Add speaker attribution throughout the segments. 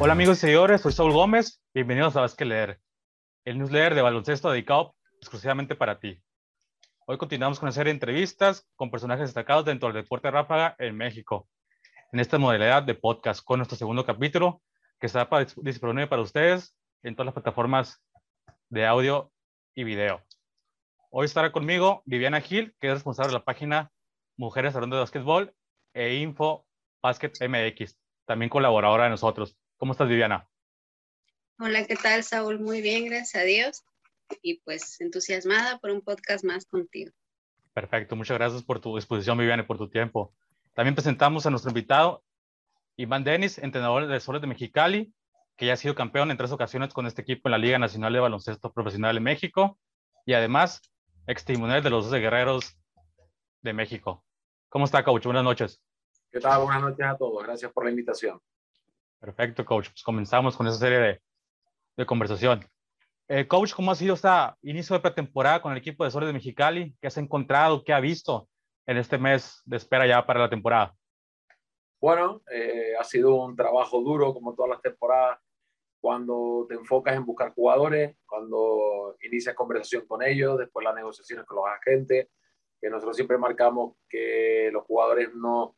Speaker 1: Hola amigos y seguidores, soy Saúl Gómez. Bienvenidos a Vázquez Leer, el newsletter de baloncesto dedicado exclusivamente para ti. Hoy continuamos con de entrevistas con personajes destacados dentro del deporte ráfaga en México, en esta modalidad de podcast con nuestro segundo capítulo que está disponible para ustedes en todas las plataformas de audio y video. Hoy estará conmigo Viviana Gil, que es responsable de la página Mujeres Hablando de Básquetbol e Info Basket MX, también colaboradora de nosotros. ¿Cómo estás, Viviana?
Speaker 2: Hola, ¿qué tal, Saúl? Muy bien, gracias a Dios. Y pues entusiasmada por un podcast más contigo.
Speaker 1: Perfecto, muchas gracias por tu disposición, Viviana, y por tu tiempo. También presentamos a nuestro invitado, Iván Denis, entrenador de Soles de Mexicali, que ya ha sido campeón en tres ocasiones con este equipo en la Liga Nacional de Baloncesto Profesional de México y además ex timonel de los 12 Guerreros de México. ¿Cómo está, coach? Buenas noches.
Speaker 3: ¿Qué tal? Buenas noches a todos. Gracias por la invitación.
Speaker 1: Perfecto, coach. Pues comenzamos con esa serie de, conversación. Eh, coach, ¿cómo ha sido este inicio de pretemporada con el equipo de Soles de Mexicali? ¿Qué has encontrado? ¿Qué ha visto en este mes de espera ya para la temporada?
Speaker 3: Bueno, eh, ha sido un trabajo duro como todas las temporadas cuando te enfocas en buscar jugadores, cuando inicias conversación con ellos, después las negociaciones con los agentes, que nosotros siempre marcamos que los jugadores no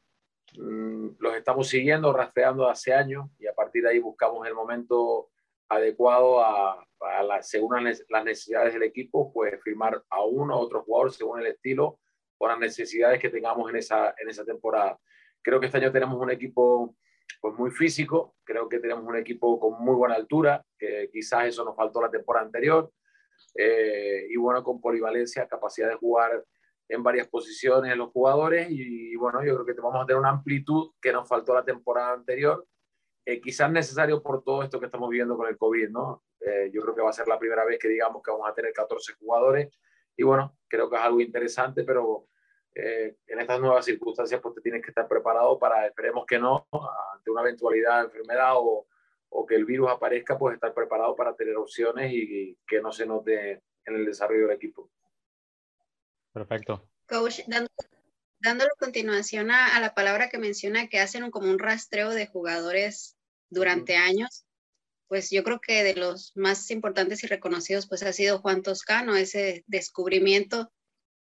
Speaker 3: los estamos siguiendo, rastreando hace años y a partir de ahí buscamos el momento adecuado a, según las necesidades del equipo, pues firmar a uno o otro jugador según el estilo o las necesidades que tengamos en esa, en esa temporada. Creo que este año tenemos un equipo pues muy físico, creo que tenemos un equipo con muy buena altura, que quizás eso nos faltó la temporada anterior, eh, y bueno, con polivalencia, capacidad de jugar en varias posiciones los jugadores, y, bueno, yo creo que vamos a tener una amplitud que nos faltó la temporada anterior, eh, quizás necesario por todo esto que estamos viviendo con el COVID, ¿no? Eh, yo creo que va a ser la primera vez que digamos que vamos a tener 14 jugadores, y bueno, creo que es algo interesante, pero eh, en estas nuevas circunstancias pues te tienes que estar preparado para, esperemos que no, ante una eventualidad de enfermedad o, o que el virus aparezca, pues estar preparado para tener opciones y, que no se note en el desarrollo del equipo.
Speaker 1: Perfecto.
Speaker 2: Coach, dándole continuación a, la palabra que menciona que hacen como un rastreo de jugadores durante años, pues yo creo que de los más importantes y reconocidos pues ha sido Juan Toscano, ese descubrimiento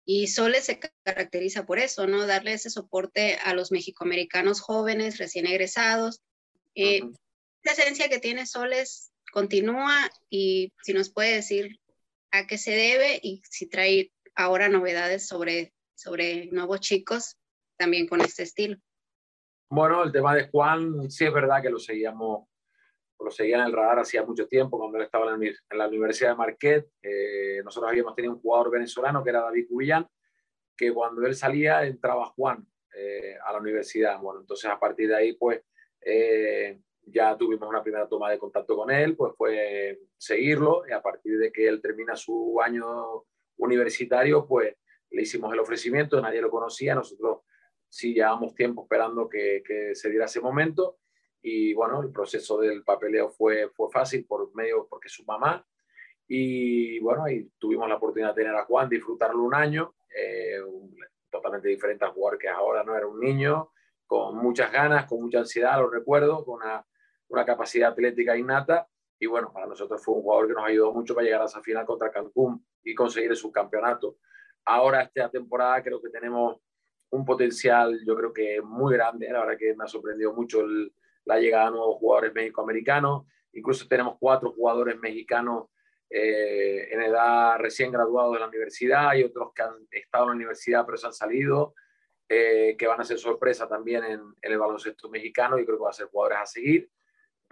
Speaker 2: y Soles se caracteriza por eso, ¿no? Darle ese soporte a los mexicoamericanos jóvenes, recién egresados. Eh, La esencia que tiene Soles continúa y si nos puede decir a qué se debe y si trae ahora novedades sobre, sobre nuevos chicos también con este estilo.
Speaker 3: Bueno, el tema de Juan, sí es verdad que lo seguíamos lo seguía en el radar hacía mucho tiempo, cuando él estaba en la, Universidad de Marquette. Eh, nosotros habíamos tenido un jugador venezolano que era David Cubillán, que cuando él salía entraba Juan eh, a la universidad. Bueno, entonces a partir de ahí, pues eh, ya tuvimos una primera toma de contacto con él, pues fue seguirlo y a partir de que él termina su año universitario, pues le hicimos el ofrecimiento, nadie lo conocía, nosotros sí llevábamos tiempo esperando que, se diera ese momento y bueno, el proceso del papeleo fue, fue fácil por medio, porque su mamá. Y bueno, ahí tuvimos la oportunidad de tener a Juan, disfrutarlo un año, eh, totalmente diferente al jugar que ahora, ¿no? Era un niño con muchas ganas, con mucha ansiedad, lo recuerdo, con una, una capacidad atlética innata. Y bueno, para nosotros fue un jugador que nos ayudó mucho para llegar a esa final contra Cancún y conseguir el subcampeonato. Ahora, esta temporada, creo que tenemos un potencial, yo creo que muy grande. La verdad que me ha sorprendido mucho la llegada de nuevos jugadores mexicoamericanos. Incluso tenemos cuatro jugadores mexicanos eh, en edad recién graduados de la universidad y otros que han estado en la universidad pero se han salido, eh, que van a ser sorpresa también en, el baloncesto mexicano y creo que van a ser jugadores a seguir.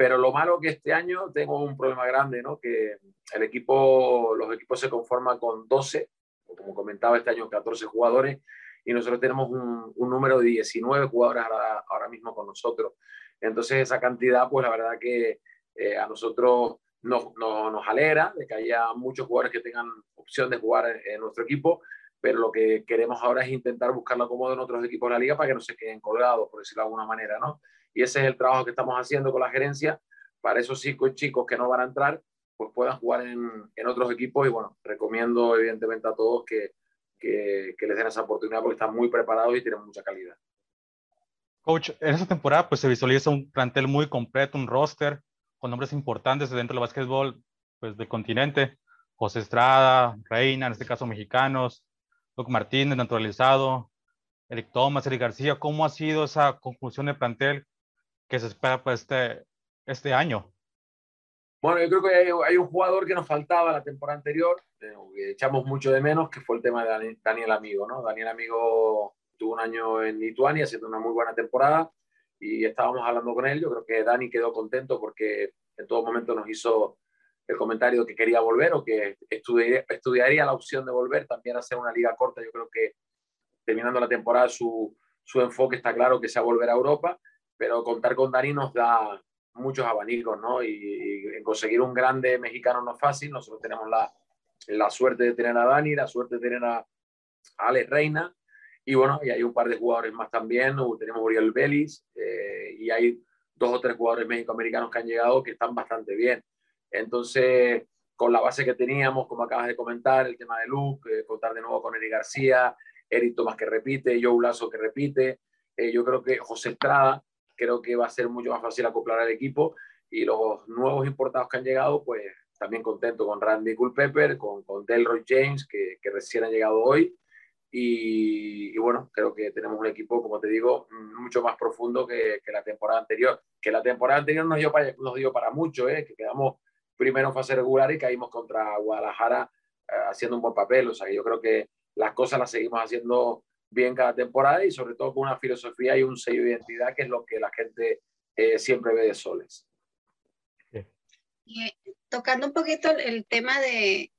Speaker 3: Pero lo malo que este año tengo un problema grande, ¿no? Que el equipo, los equipos se conforman con 12, o como comentaba este año, 14 jugadores, y nosotros tenemos un, número de 19 jugadores ahora, ahora mismo con nosotros. Entonces esa cantidad, pues la verdad que eh, a nosotros nos, nos, alegra de que haya muchos jugadores que tengan opción de jugar en, nuestro equipo, pero lo que queremos ahora es intentar buscar la acomodo en otros equipos de la liga para que no se queden colgados, por decirlo de alguna manera, ¿no? Y ese es el trabajo que estamos haciendo con la gerencia para esos chicos, chicos que no van a entrar, pues puedan jugar en, en otros equipos y bueno, recomiendo evidentemente a todos que, que, que les den esa oportunidad porque están muy preparados y tienen mucha calidad.
Speaker 1: Coach, en esta temporada pues se visualiza un plantel muy completo, un roster con nombres importantes dentro del básquetbol pues, del continente. José Estrada, Reina, en este caso mexicanos, Doc Martínez, naturalizado, Eric Thomas, Eric García. ¿Cómo ha sido esa conclusión de plantel que se espera para este, este año?
Speaker 3: Bueno, yo creo que hay, un jugador que nos faltaba la temporada anterior, eh, que echamos mucho de menos, que fue el tema de Daniel Amigo. ¿no? Daniel Amigo tuvo un año en Lituania haciendo una muy buena temporada y estábamos hablando con él. Yo creo que Dani quedó contento porque en todo momento nos hizo el comentario que quería volver o que estudiaría, estudiaría la opción de volver, también hacer una liga corta. Yo creo que terminando la temporada su, su enfoque está claro que sea volver a Europa, pero contar con Dani nos da muchos abanicos, ¿no? Y, en conseguir un grande mexicano no es fácil. Nosotros tenemos la, la suerte de tener a Dani, la suerte de tener a Alex Reina, y bueno, y hay un par de jugadores más también. Tenemos Uriel Vélez eh, y hay dos o tres jugadores mexicoamericanos que han llegado que están bastante bien. Entonces, con la base que teníamos, como acabas de comentar, el tema de Luke, eh, contar de nuevo con Eric García, Eric Tomás que repite, Joe Lazo que repite, eh, yo creo que José Estrada, creo que va a ser mucho más fácil acoplar al equipo y los nuevos importados que han llegado, pues también contento con Randy Culpepper, con, con Delroy James, que, que recién han llegado hoy, y, bueno, creo que tenemos un equipo, como te digo, mucho más profundo que, que la temporada anterior. Que la temporada anterior nos dio para, nos dio para mucho, ¿eh? que quedamos primero en fase regular y caímos contra Guadalajara eh, haciendo un buen papel. O sea, yo creo que las cosas las seguimos haciendo bien cada temporada y sobre todo con una filosofía y un sello de identidad que es lo que la gente eh, siempre ve de Soles.
Speaker 2: Y, tocando un poquito el tema de,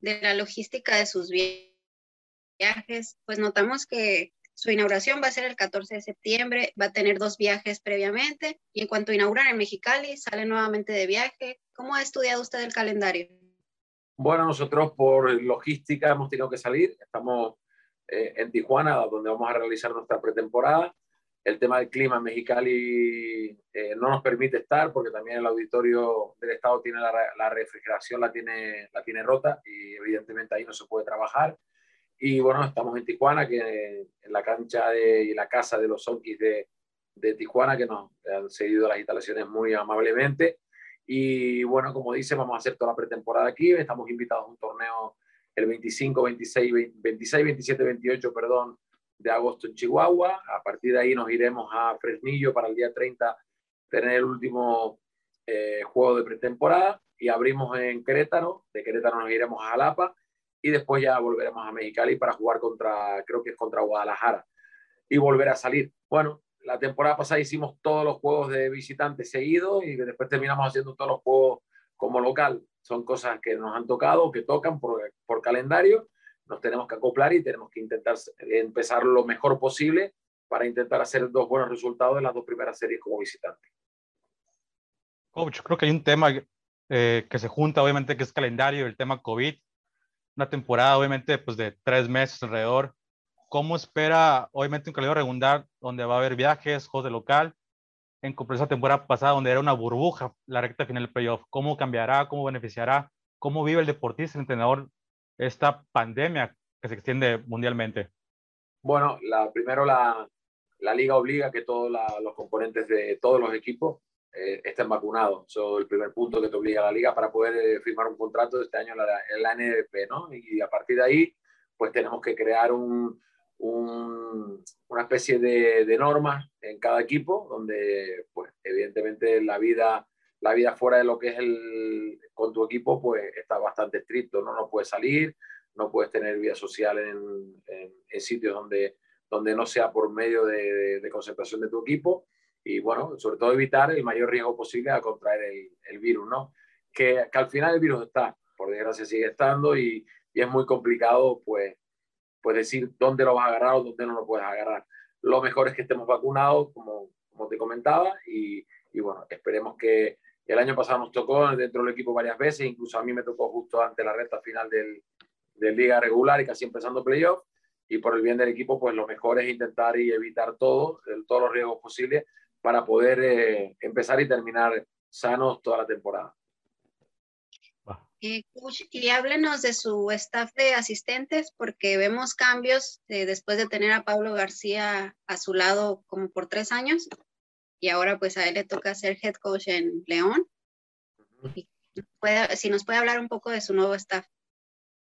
Speaker 2: de la logística de sus viajes, pues notamos que su inauguración va a ser el 14 de septiembre, va a tener dos viajes previamente y en cuanto inauguran en Mexicali, sale nuevamente de viaje. ¿Cómo ha estudiado usted el calendario?
Speaker 3: Bueno, nosotros por logística hemos tenido que salir. Estamos eh, en Tijuana, donde vamos a realizar nuestra pretemporada. El tema del clima en Mexicali eh, no nos permite estar porque también el auditorio del Estado tiene la, refrigeración, la tiene, la tiene rota y evidentemente ahí no se puede trabajar. Y bueno, estamos en Tijuana, que en la cancha y la casa de los Sonkis de, de Tijuana, que nos han seguido las instalaciones muy amablemente. Y bueno, como dice, vamos a hacer toda la pretemporada aquí. Estamos invitados a un torneo el 25, 26, 26, 27, 28, perdón, de agosto en Chihuahua. A partir de ahí nos iremos a Fresnillo para el día 30 tener el último eh, juego de pretemporada y abrimos en Querétaro. De Querétaro nos iremos a Jalapa y después ya volveremos a Mexicali para jugar contra, creo que es contra Guadalajara y volver a salir. Bueno, la temporada pasada hicimos todos los juegos de visitantes seguidos y después terminamos haciendo todos los juegos como local. Son cosas que nos han tocado, que tocan por, por calendario. Nos tenemos que acoplar y tenemos que intentar empezar lo mejor posible para intentar hacer dos buenos resultados en las dos primeras series como visitante.
Speaker 1: Coach, creo que hay un tema eh, que se junta, obviamente, que es calendario, el tema COVID una temporada, obviamente, pues de tres meses alrededor. ¿Cómo espera, obviamente, un calendario regular donde va a haber viajes, juegos de local, en comparación a la temporada pasada donde era una burbuja la recta final del playoff? ¿Cómo cambiará? ¿Cómo beneficiará? ¿Cómo vive el deportista, el entrenador, esta pandemia que se extiende mundialmente?
Speaker 3: Bueno, la, primero la, la liga obliga que todos los componentes de todos los equipos eh, estén vacunados. Eso es el primer punto que te obliga a la liga para poder eh, firmar un contrato este año en la, en la NDP, ¿no? Y a partir de ahí, pues tenemos que crear un, un, una especie de, de normas en cada equipo, donde, pues, evidentemente la vida, la vida fuera de lo que es el, con tu equipo, pues, está bastante estricto, ¿no? No puedes salir, no puedes tener vida social en, en, sitios donde, donde no sea por medio de, de concentración de tu equipo y bueno, sobre todo evitar el mayor riesgo posible a contraer el, virus, ¿no? Que, que, al final el virus está, por desgracia sigue estando y, y, es muy complicado pues, pues decir dónde lo vas a agarrar o dónde no lo puedes agarrar. Lo mejor es que estemos vacunados, como, como te comentaba, y, y bueno, esperemos que el año pasado nos tocó dentro del equipo varias veces, incluso a mí me tocó justo ante la recta final del, del liga regular y casi empezando playoff, y por el bien del equipo, pues lo mejor es intentar y evitar todo, todos los riesgos posibles para poder eh, empezar y terminar sanos toda la temporada.
Speaker 2: Eh, y háblenos de su staff de asistentes, porque vemos cambios eh, después de tener a Pablo García a su lado como por tres años, y ahora pues a él le toca ser head coach en León. si nos puede hablar un poco de su nuevo staff.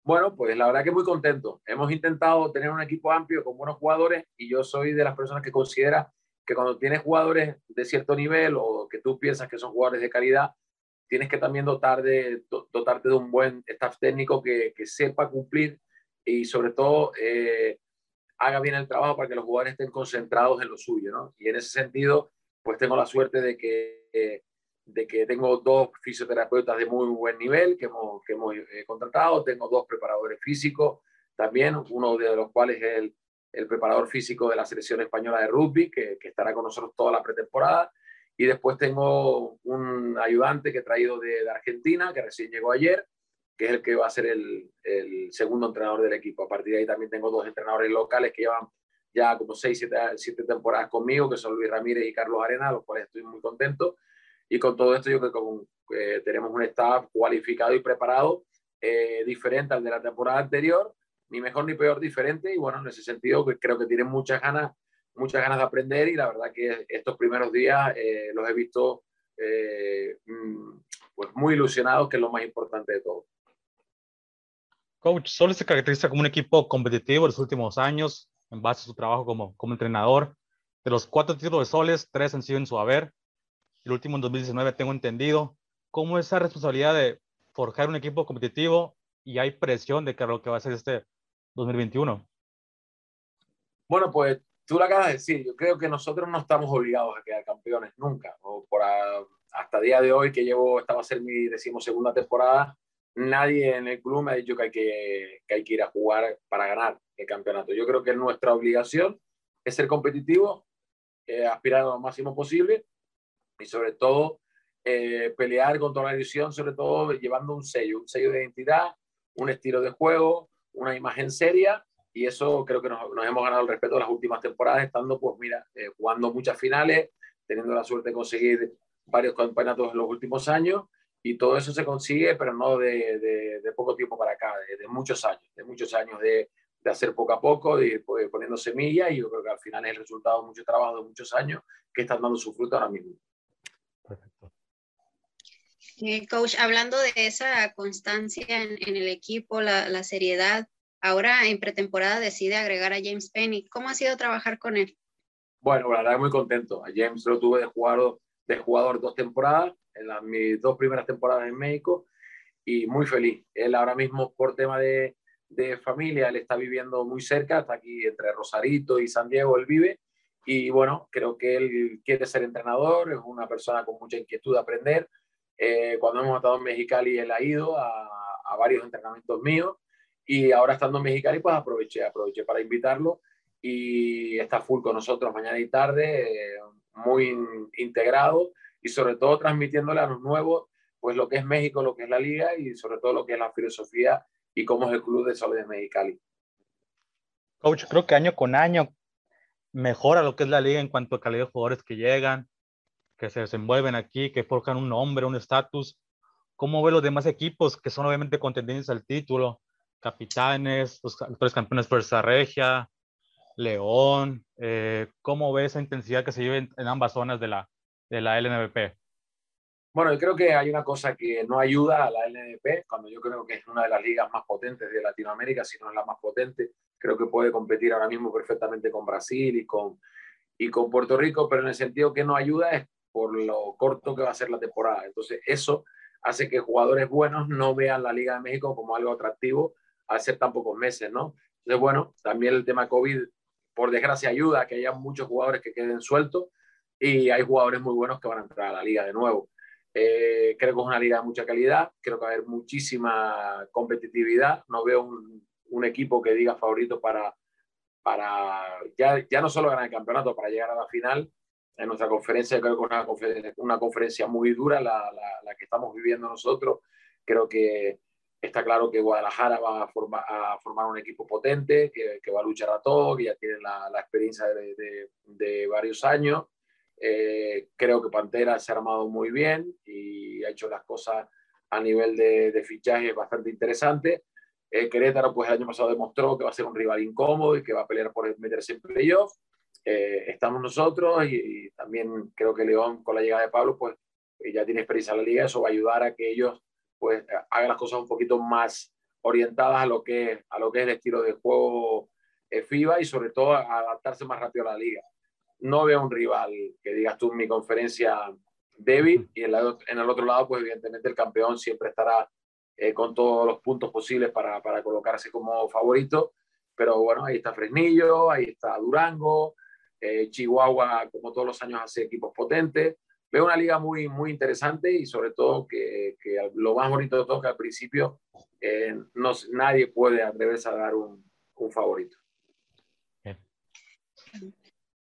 Speaker 3: Bueno, pues la verdad que muy contento. Hemos intentado tener un equipo amplio con buenos jugadores y yo soy de las personas que considera que cuando tienes jugadores de cierto nivel o que tú piensas que son jugadores de calidad, tienes que también dotar de, dotarte de un buen staff técnico que, que sepa cumplir y sobre todo eh, haga bien el trabajo para que los jugadores estén concentrados en lo suyo. ¿no? Y en ese sentido, pues tengo la suerte de que, eh, de que tengo dos fisioterapeutas de muy buen nivel que hemos, que hemos eh, contratado, tengo dos preparadores físicos también, uno de los cuales es el, el preparador físico de la selección española de rugby, que, que, estará con nosotros toda la pretemporada. Y después tengo un ayudante que he traído de, Argentina, que recién llegó ayer, que es el que va a ser el, segundo entrenador del equipo. A partir de ahí también tengo dos entrenadores locales que llevan ya como seis, siete, siete temporadas conmigo, que son Luis Ramírez y Carlos Arena, los cuales estoy muy contento. Y con todo esto yo creo que eh, tenemos un staff cualificado y preparado, eh, diferente al de la temporada anterior, ni mejor ni peor, diferente. Y bueno, en ese sentido creo que tienen muchas ganas, muchas ganas de aprender y la verdad que estos primeros días eh, los he visto eh, mm, pues muy ilusionados, que es lo más importante de todo.
Speaker 1: Coach, Sol se caracteriza como un equipo competitivo en los últimos años, en base a su trabajo como, como entrenador. De los cuatro títulos de Soles, tres han sido en su haber el último en 2019, tengo entendido. ¿Cómo es esa responsabilidad de forjar un equipo competitivo y hay presión de que lo que va a ser este 2021?
Speaker 3: Bueno, pues tú lo acabas de decir. Yo creo que nosotros no estamos obligados a quedar campeones nunca. O por a, hasta el día de hoy, que llevo, esta va a ser mi decimosegunda temporada, nadie en el club me ha dicho que hay que, que hay que ir a jugar para ganar el campeonato. Yo creo que nuestra obligación es ser competitivo, eh, aspirar a lo máximo posible y sobre todo eh, pelear contra la edición, sobre todo llevando un sello, un sello de identidad, un estilo de juego, una imagen seria y eso creo que nos, nos hemos ganado el respeto de las últimas temporadas, estando pues mira, eh, jugando muchas finales, teniendo la suerte de conseguir varios campeonatos en los últimos años y todo eso se consigue, pero no de, de, de poco tiempo para acá, de, de, muchos años, de muchos años de, de hacer poco a poco, de ir pues, poniendo semillas y yo creo que al final es el resultado de mucho trabajo de muchos años que están dando su fruto ahora mismo.
Speaker 2: Perfecto. Eh, coach, hablando de esa constancia en, en el equipo, la, la, seriedad, ahora en pretemporada decide agregar a James Penny. ¿Cómo ha sido trabajar con él?
Speaker 3: Bueno, la verdad muy contento. A James lo tuve de jugador, de jugador dos temporadas, en las, mis dos primeras temporadas en México, y muy feliz. Él ahora mismo, por tema de, de familia, él está viviendo muy cerca, está aquí entre Rosarito y San Diego, él vive, y bueno, creo que él quiere ser entrenador, es una persona con mucha inquietud de aprender. Eh, cuando hemos estado en Mexicali, él ha ido a, a, varios entrenamientos míos y ahora estando en Mexicali, pues aproveché, aproveché para invitarlo y está full con nosotros mañana y tarde, muy integrado y sobre todo transmitiéndole a los nuevos, pues lo que es México, lo que es la liga y sobre todo lo que es la filosofía y cómo es el club de Soles de Mexicali.
Speaker 1: Coach, creo que año con año mejora lo que es la liga en cuanto a calidad de jugadores que llegan, que se desenvuelven aquí, que forjan un nombre, un estatus. ¿Cómo ve los demás equipos que son obviamente contendientes al título? Capitanes, los actuales campeones Fuerza Regia, León. Eh, ¿Cómo ve esa intensidad que se vive en, en, ambas zonas de la, de la LNVP?
Speaker 3: Bueno, yo creo que hay una cosa que no ayuda a la LNVP, cuando yo creo que es una de las ligas más potentes de Latinoamérica, si no es la más potente, creo que puede competir ahora mismo perfectamente con Brasil y con, y con Puerto Rico, pero en el sentido que no ayuda es por lo corto que va a ser la temporada. Entonces, eso hace que jugadores buenos no vean la Liga de México como algo atractivo ser tan pocos meses, ¿no? Entonces, bueno, también el tema COVID, por desgracia, ayuda a que haya muchos jugadores que queden sueltos y hay jugadores muy buenos que van a entrar a la liga de nuevo. Eh, creo que es una liga de mucha calidad, creo que va a haber muchísima competitividad, no veo un, equipo que diga favorito para, para ya, ya no solo ganar el campeonato, para llegar a la final. En nuestra conferencia creo que es una, conferencia, una conferencia muy dura la, la, que estamos viviendo nosotros. Creo que está claro que Guadalajara va a, forma, a formar un equipo potente, que, va a luchar a todo, que ya tiene la, experiencia de, varios años. Eh, creo que Pantera se ha armado muy bien y ha hecho las cosas a nivel de, de fichaje bastante interesante. Eh, Querétaro, pues el año pasado demostró que va a ser un rival incómodo y que va a pelear por meterse en playoff. Eh, estamos nosotros y, y, también creo que León, con la llegada de Pablo, pues ya tiene experiencia en la liga, eso va a ayudar a que ellos pues hagan las cosas un poquito más orientadas a lo que, a lo que es el estilo de juego eh, FIBA y sobre todo a adaptarse más rápido a la liga. No veo un rival que digas tú en mi conferencia débil y en, en el otro lado pues evidentemente el campeón siempre estará eh, con todos los puntos posibles para, para colocarse como favorito. Pero bueno, ahí está Fresnillo, ahí está Durango, eh, Chihuahua, como todos los años, hace equipos potentes. Veo una liga muy, muy interesante y sobre todo que, que lo más bonito de todo que al principio eh, no, nadie puede atreverse a dar un, un favorito.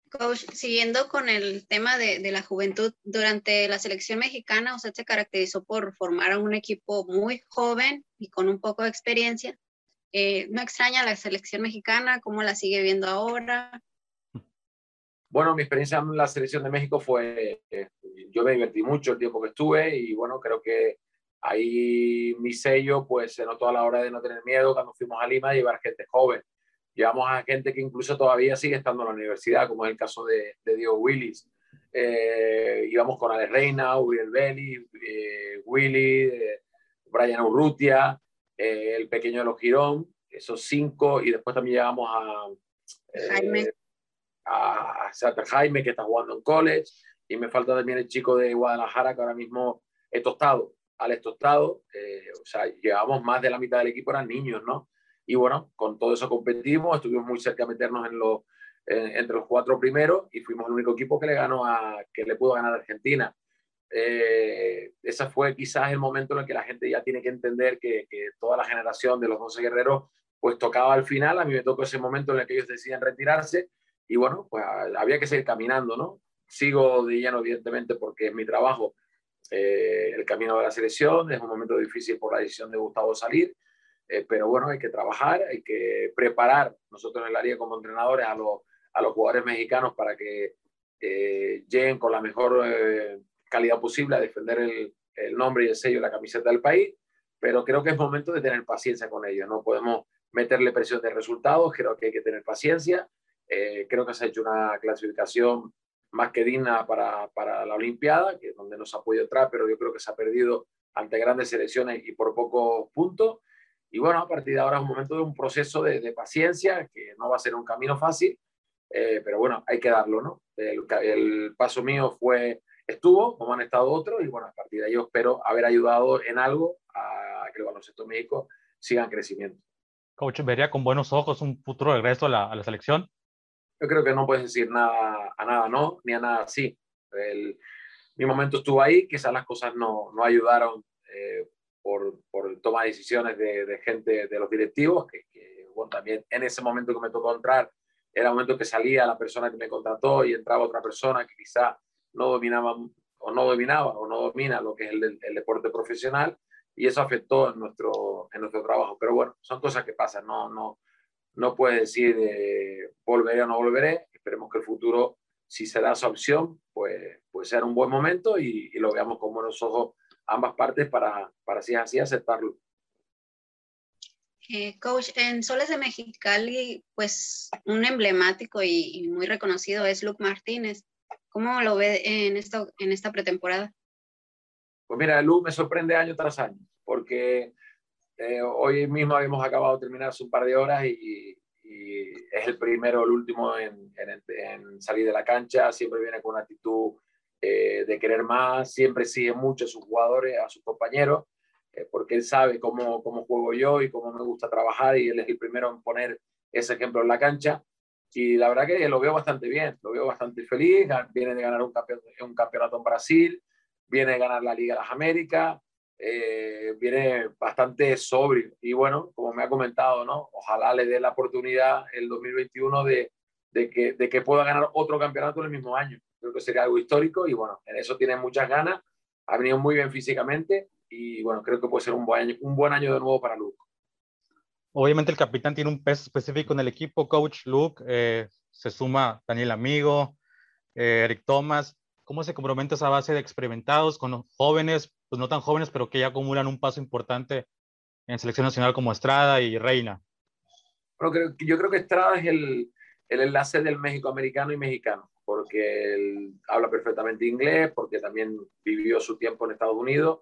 Speaker 2: Coach, siguiendo con el tema de, de, la juventud, durante la selección mexicana usted se caracterizó por formar un equipo muy joven y con un poco de experiencia. Eh, ¿No extraña la selección mexicana? ¿Cómo la sigue viendo ahora?
Speaker 3: Bueno, mi experiencia en la selección de México fue, eh, yo me divertí mucho el tiempo que estuve y bueno, creo que ahí mi sello pues se notó a la hora de no tener miedo cuando fuimos a Lima a llevar gente joven. Llevamos a gente que incluso todavía sigue estando en la universidad, como es el caso de, de Diego Willis. Eh, íbamos con Ale Reina, Uriel Belli, eh, Willy, eh, Brian Urrutia, eh, el pequeño de los Girón, esos cinco, y después también llevamos a
Speaker 2: Jaime.
Speaker 3: A, Jaime, que está jugando en college, y me falta también el chico de Guadalajara, que ahora mismo es tostado, Alex Tostado, o sea, llevamos más de la mitad del equipo, eran niños, ¿no? Y bueno, con todo eso competimos, estuvimos muy cerca de meternos en los, entre los cuatro primeros y fuimos el único equipo que le ganó a, que le pudo ganar a Argentina. Eh, ese fue quizás el momento en el que la gente ya tiene que entender que, que, toda la generación de los 12 guerreros pues tocaba al final, a mí me tocó ese momento en el que ellos deciden retirarse y bueno, pues había que seguir caminando, ¿no? Sigo de lleno, evidentemente, porque es mi trabajo, eh, el camino de la selección, es un momento difícil por la decisión de Gustavo salir, eh, pero bueno, hay que trabajar, hay que preparar nosotros en el área como entrenadores a, los, a los jugadores mexicanos para que eh, lleguen con la mejor eh, calidad posible a defender el, el, nombre y el sello de la camiseta del país, pero creo que es momento de tener paciencia con ellos, no podemos meterle presión de resultados, creo que hay que tener paciencia, eh, creo que se ha hecho una clasificación más que digna para, para la Olimpiada, que es donde nos ha podido entrar, pero yo creo que se ha perdido ante grandes selecciones y por pocos puntos. Y bueno, a partir de ahora es un momento de un proceso de, de paciencia, que no va a ser un camino fácil, eh, pero bueno, hay que darlo, ¿no? El, el, paso mío fue, estuvo, como han estado otros, y bueno, a partir de ahí yo espero haber ayudado en algo a que el baloncesto México siga en crecimiento.
Speaker 1: Coach, ¿vería con buenos ojos un futuro regreso a la, a la selección?
Speaker 3: Yo creo que no puedes decir nada a nada no, ni a nada sí. El, mi momento estuvo ahí, quizás las cosas no, no ayudaron eh, por, por toma de decisiones de, de, gente de los directivos, que, que bueno, también en ese momento que me tocó entrar, era el momento que salía la persona que me contrató y entraba otra persona que quizá no dominaba o no dominaba o no domina lo que es el, el deporte profesional y eso afectó en nuestro, en nuestro trabajo. Pero bueno, son cosas que pasan, no, no, no puedes decir eh, volveré o no volveré, esperemos que el futuro, si se da esa opción, pues, pues sea un buen momento y, y lo veamos con buenos ojos ambas partes para, para si es así, aceptarlo.
Speaker 2: Eh, coach, en Soles de Mexicali, pues un emblemático y, y, muy reconocido es Luke Martínez. ¿Cómo lo ve en, esto, en esta pretemporada?
Speaker 3: Pues mira, Luke me sorprende año tras año, porque eh, hoy mismo habíamos acabado de terminar hace un par de horas y, y es el primero, el último en, en, en, salir de la cancha, siempre viene con una actitud eh, de querer más, siempre sigue mucho a sus jugadores, a sus compañeros, eh, porque él sabe cómo, cómo juego yo y cómo me gusta trabajar y él es el primero en poner ese ejemplo en la cancha. Y la verdad que lo veo bastante bien, lo veo bastante feliz, viene de ganar un un campeonato en Brasil, viene de ganar la Liga de las Américas, eh, viene bastante sobrio. Y bueno, como me ha comentado, ¿no? ojalá le dé la oportunidad el 2021 de, de, que, de que pueda ganar otro campeonato en el mismo año creo que sería algo histórico y bueno, en eso tiene muchas ganas, ha venido muy bien físicamente y bueno, creo que puede ser un buen año, un buen año de nuevo para Luke.
Speaker 1: Obviamente el capitán tiene un peso específico en el equipo, coach Luke, eh, se suma Daniel Amigo, eh, Eric Thomas, ¿cómo se compromete esa base de experimentados con los jóvenes, pues no tan jóvenes, pero que ya acumulan un paso importante en selección nacional como Estrada y Reina?
Speaker 3: Bueno, yo creo que Estrada es el, el enlace del México americano y mexicano porque él habla perfectamente inglés, porque también vivió su tiempo en Estados Unidos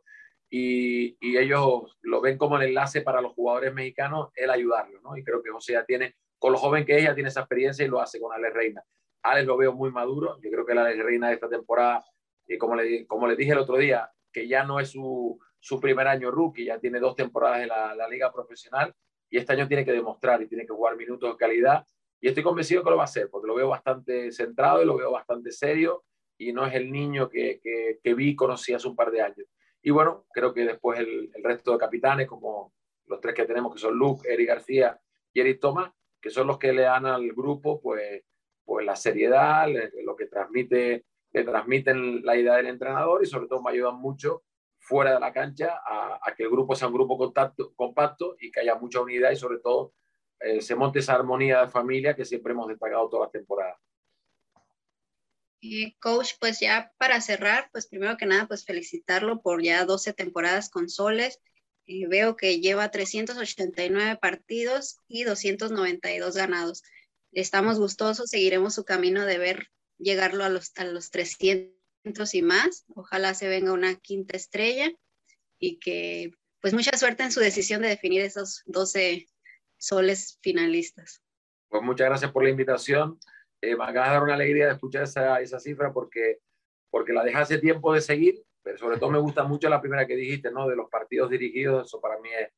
Speaker 3: y, y, ellos lo ven como el enlace para los jugadores mexicanos, el ayudarlo, ¿no? Y creo que José ya tiene, con lo joven que ella, tiene esa experiencia y lo hace con Alex Reina. Alex lo veo muy maduro, yo creo que el Alex Reina de esta temporada, y como le, como le dije el otro día, que ya no es su, su primer año rookie, ya tiene dos temporadas en la, la liga profesional y este año tiene que demostrar y tiene que jugar minutos de calidad y estoy convencido que lo va a hacer, porque lo veo bastante centrado y lo veo bastante serio y no es el niño que, que, vi y conocí hace un par de años. Y bueno, creo que después el, el, resto de capitanes, como los tres que tenemos, que son Luke, Eric García y Eric Thomas, que son los que le dan al grupo pues, pues la seriedad, lo que transmite, le transmiten la idea del entrenador y sobre todo me ayudan mucho fuera de la cancha a, a que el grupo sea un grupo contacto, compacto y que haya mucha unidad y sobre todo eh, se monte esa armonía de familia que siempre hemos destacado toda la temporada.
Speaker 2: Coach, pues ya para cerrar, pues primero que nada, pues felicitarlo por ya 12 temporadas con Soles. y veo que lleva 389 partidos y 292 ganados. Estamos gustosos, seguiremos su camino de ver llegarlo a los, a los 300 y más. Ojalá se venga una quinta estrella y que pues mucha suerte en su decisión de definir esos 12 soles finalistas.
Speaker 3: Pues muchas gracias por la invitación. Eh, me acaba de dar una alegría de escuchar esa, esa cifra porque, porque la dejé hace tiempo de seguir, pero sobre todo me gusta mucho la primera que dijiste, ¿no? De los partidos dirigidos, eso para mí es,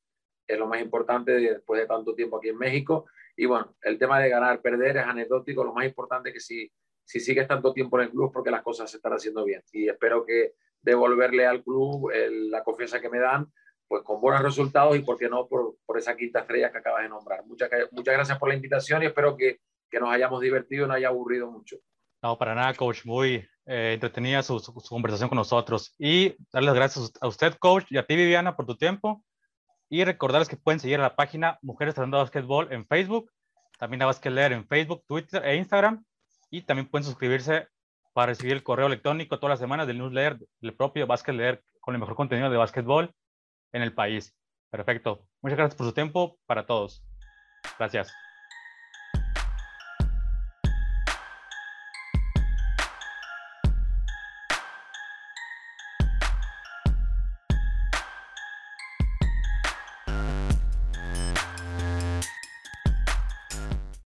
Speaker 3: es lo más importante después de tanto tiempo aquí en México. Y bueno, el tema de ganar, perder es anecdótico, lo más importante es que si, si sigues tanto tiempo en el club porque las cosas se están haciendo bien. Y espero que devolverle al club la confianza que me dan pues con buenos resultados y, por qué no, por, por esa quinta estrella que acabas de nombrar. Muchas, muchas gracias por la invitación y espero que, que nos hayamos divertido y no haya aburrido mucho.
Speaker 1: No, para nada, coach. Muy eh, entretenida su, su, conversación con nosotros. Y darles las gracias a usted, coach, y a ti, Viviana, por tu tiempo. Y recordarles que pueden seguir a la página Mujeres Tratando Básquetbol en Facebook, también a Basket Leer en Facebook, Twitter e Instagram. Y también pueden suscribirse para recibir el correo electrónico todas las semanas del newsletter del propio Basket Leer con el mejor contenido de básquetbol en el país. Perfecto. Muchas gracias por su tiempo para todos. Gracias.